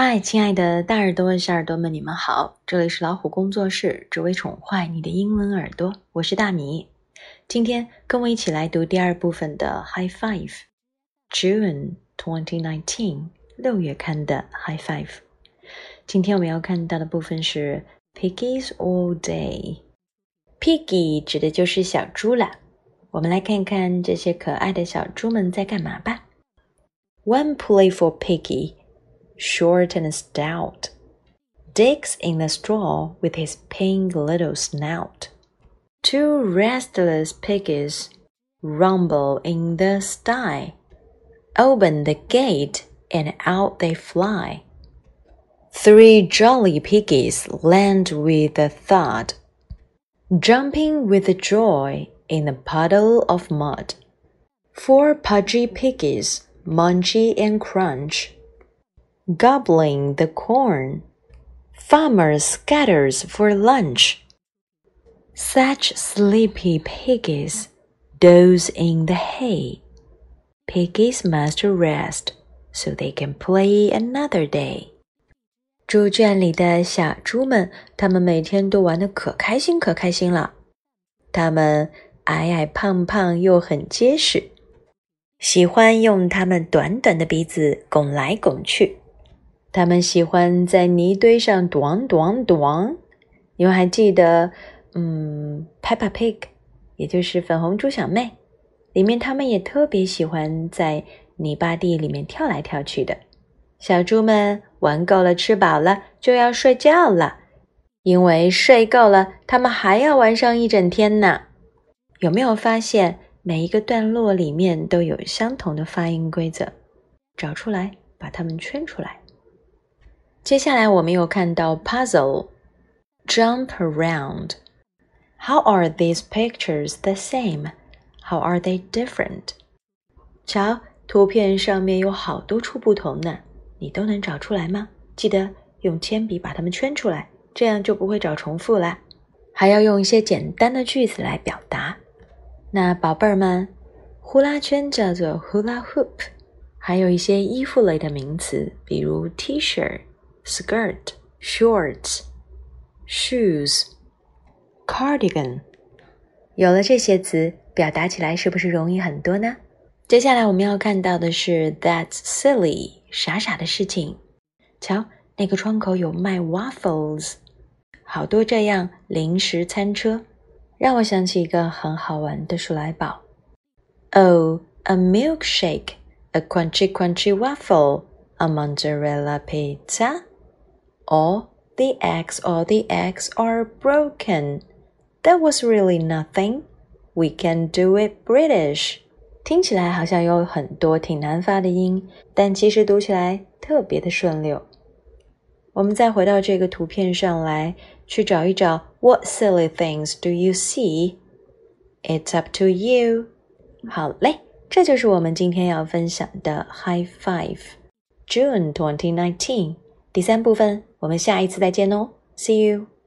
嗨，亲爱的大耳朵、小耳朵们，你们好！这里是老虎工作室，只为宠坏你的英文耳朵。我是大米。今天跟我一起来读第二部分的 High Five，June twenty nineteen，六月刊的 High Five。今天我们要看到的部分是 Piggies All Day。Piggy 指的就是小猪了。我们来看看这些可爱的小猪们在干嘛吧。One playful piggy short and stout, digs in the straw with his pink little snout. Two restless piggies rumble in the sty, open the gate, and out they fly. Three jolly piggies land with a thud, jumping with joy in a puddle of mud. Four pudgy piggies, munchy and crunch, gobbling the corn. Farmer scatters for lunch. Such sleepy piggies doze in the hay. Piggies must rest so they can play another day. 猪圈里的小猪们，它们每天都玩的可开心可开心了。它们矮矮胖胖又很结实，喜欢用它们短短的鼻子拱来拱去。 他们喜欢在泥堆上咚咚咚。你们还记得，嗯，Peppa Pig，也就是粉红猪小妹，里面他们也特别喜欢在泥巴地里面跳来跳去的。小猪们玩够了，吃饱了就要睡觉了，因为睡够了，他们还要玩上一整天呢。有没有发现每一个段落里面都有相同的发音规则？找出来，把它们圈出来。接下来我们又看到 puzzle jump around. How are these pictures the same? How are they different? 瞧，图片上面有好多处不同呢，你都能找出来吗？记得用铅笔把它们圈出来，这样就不会找重复啦。还要用一些简单的句子来表达。那宝贝儿们，呼啦圈叫做 hula hoop，还有一些衣服类的名词，比如 T-shirt。skirt, shorts, shoes, cardigan。有了这些词，表达起来是不是容易很多呢？接下来我们要看到的是 "That's silly"，傻傻的事情。瞧，那个窗口有卖 waffles，好多这样零食餐车，让我想起一个很好玩的数来宝。Oh, a milkshake, a crunchy crunchy waffle, a mozzarella pizza. All the eggs, all the eggs are broken. That was really nothing. We can do it British. 听起来好像有很多挺难发的音，但其实读起来特别的顺溜。我们再回到这个图片上来，去找一找 What silly things do you see? It's up to you. 好嘞，这就是我们今天要分享的 High Five June 2019 第三部分。我们下一次再见哦，See you。